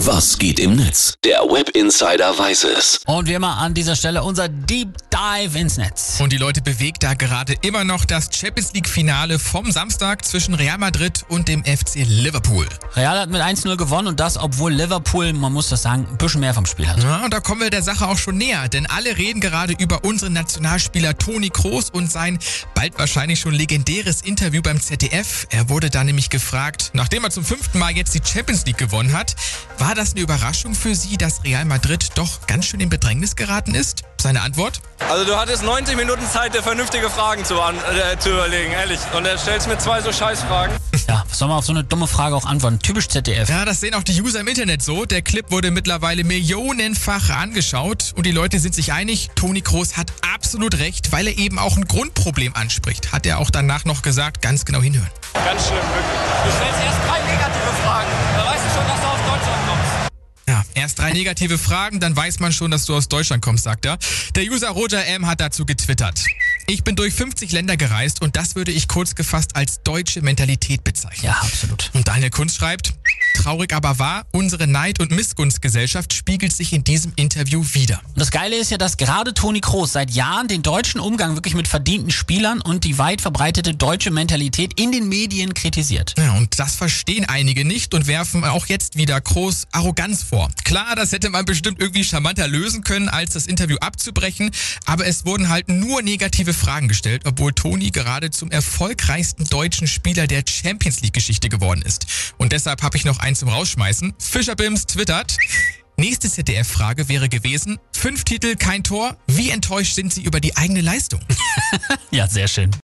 Was geht im Netz? Der Web Insider weiß es. Und wie immer an dieser Stelle unser Deep Dive ins Netz. Und die Leute bewegt da gerade immer noch das Champions League Finale vom Samstag zwischen Real Madrid und dem FC Liverpool. Real hat mit 1-0 gewonnen und das, obwohl Liverpool, man muss das sagen, ein bisschen mehr vom Spiel hat. Ja, und da kommen wir der Sache auch schon näher, denn alle reden gerade über unseren Nationalspieler Toni Kroos und sein bald wahrscheinlich schon legendäres Interview beim ZDF. Er wurde da nämlich gefragt, nachdem er zum fünften Mal jetzt die Champions League gewonnen hat, war das eine Überraschung für Sie, dass Real Madrid doch ganz schön in Bedrängnis geraten ist? Seine Antwort? Also du hattest 90 Minuten Zeit, dir vernünftige Fragen zu, an, äh, zu überlegen, ehrlich. Und er stellst mir zwei so Scheißfragen. Ja, was soll man auf so eine dumme Frage auch antworten? Typisch ZDF. Ja, das sehen auch die User im Internet so. Der Clip wurde mittlerweile millionenfach angeschaut und die Leute sind sich einig, Toni Kroos hat absolut recht, weil er eben auch ein Grundproblem anspricht. Hat er auch danach noch gesagt, ganz genau hinhören. Ganz schlimm, wirklich. Du stellst erst drei negative Fragen. Erst drei negative Fragen, dann weiß man schon, dass du aus Deutschland kommst, sagt er. Der User Roger M hat dazu getwittert. Ich bin durch 50 Länder gereist und das würde ich kurz gefasst als deutsche Mentalität bezeichnen. Ja, absolut. Und Daniel Kunz schreibt, traurig aber wahr, unsere Neid- und Missgunstgesellschaft spiegelt sich in diesem Interview wieder. Und das Geile ist ja, dass gerade Toni Kroos seit Jahren den deutschen Umgang wirklich mit verdienten Spielern und die weit verbreitete deutsche Mentalität in den Medien kritisiert. Ja, und das verstehen einige nicht und werfen auch jetzt wieder Kroos Arroganz vor. Klar, das hätte man bestimmt irgendwie charmanter lösen können, als das Interview abzubrechen, aber es wurden halt nur negative Fragen gestellt, obwohl Toni gerade zum erfolgreichsten deutschen Spieler der Champions League Geschichte geworden ist. Und deshalb habe ich noch einen zum Rausschmeißen. Fischerbims twittert. Nächste ZDF-Frage wäre gewesen, fünf Titel, kein Tor. Wie enttäuscht sind Sie über die eigene Leistung? Ja, sehr schön.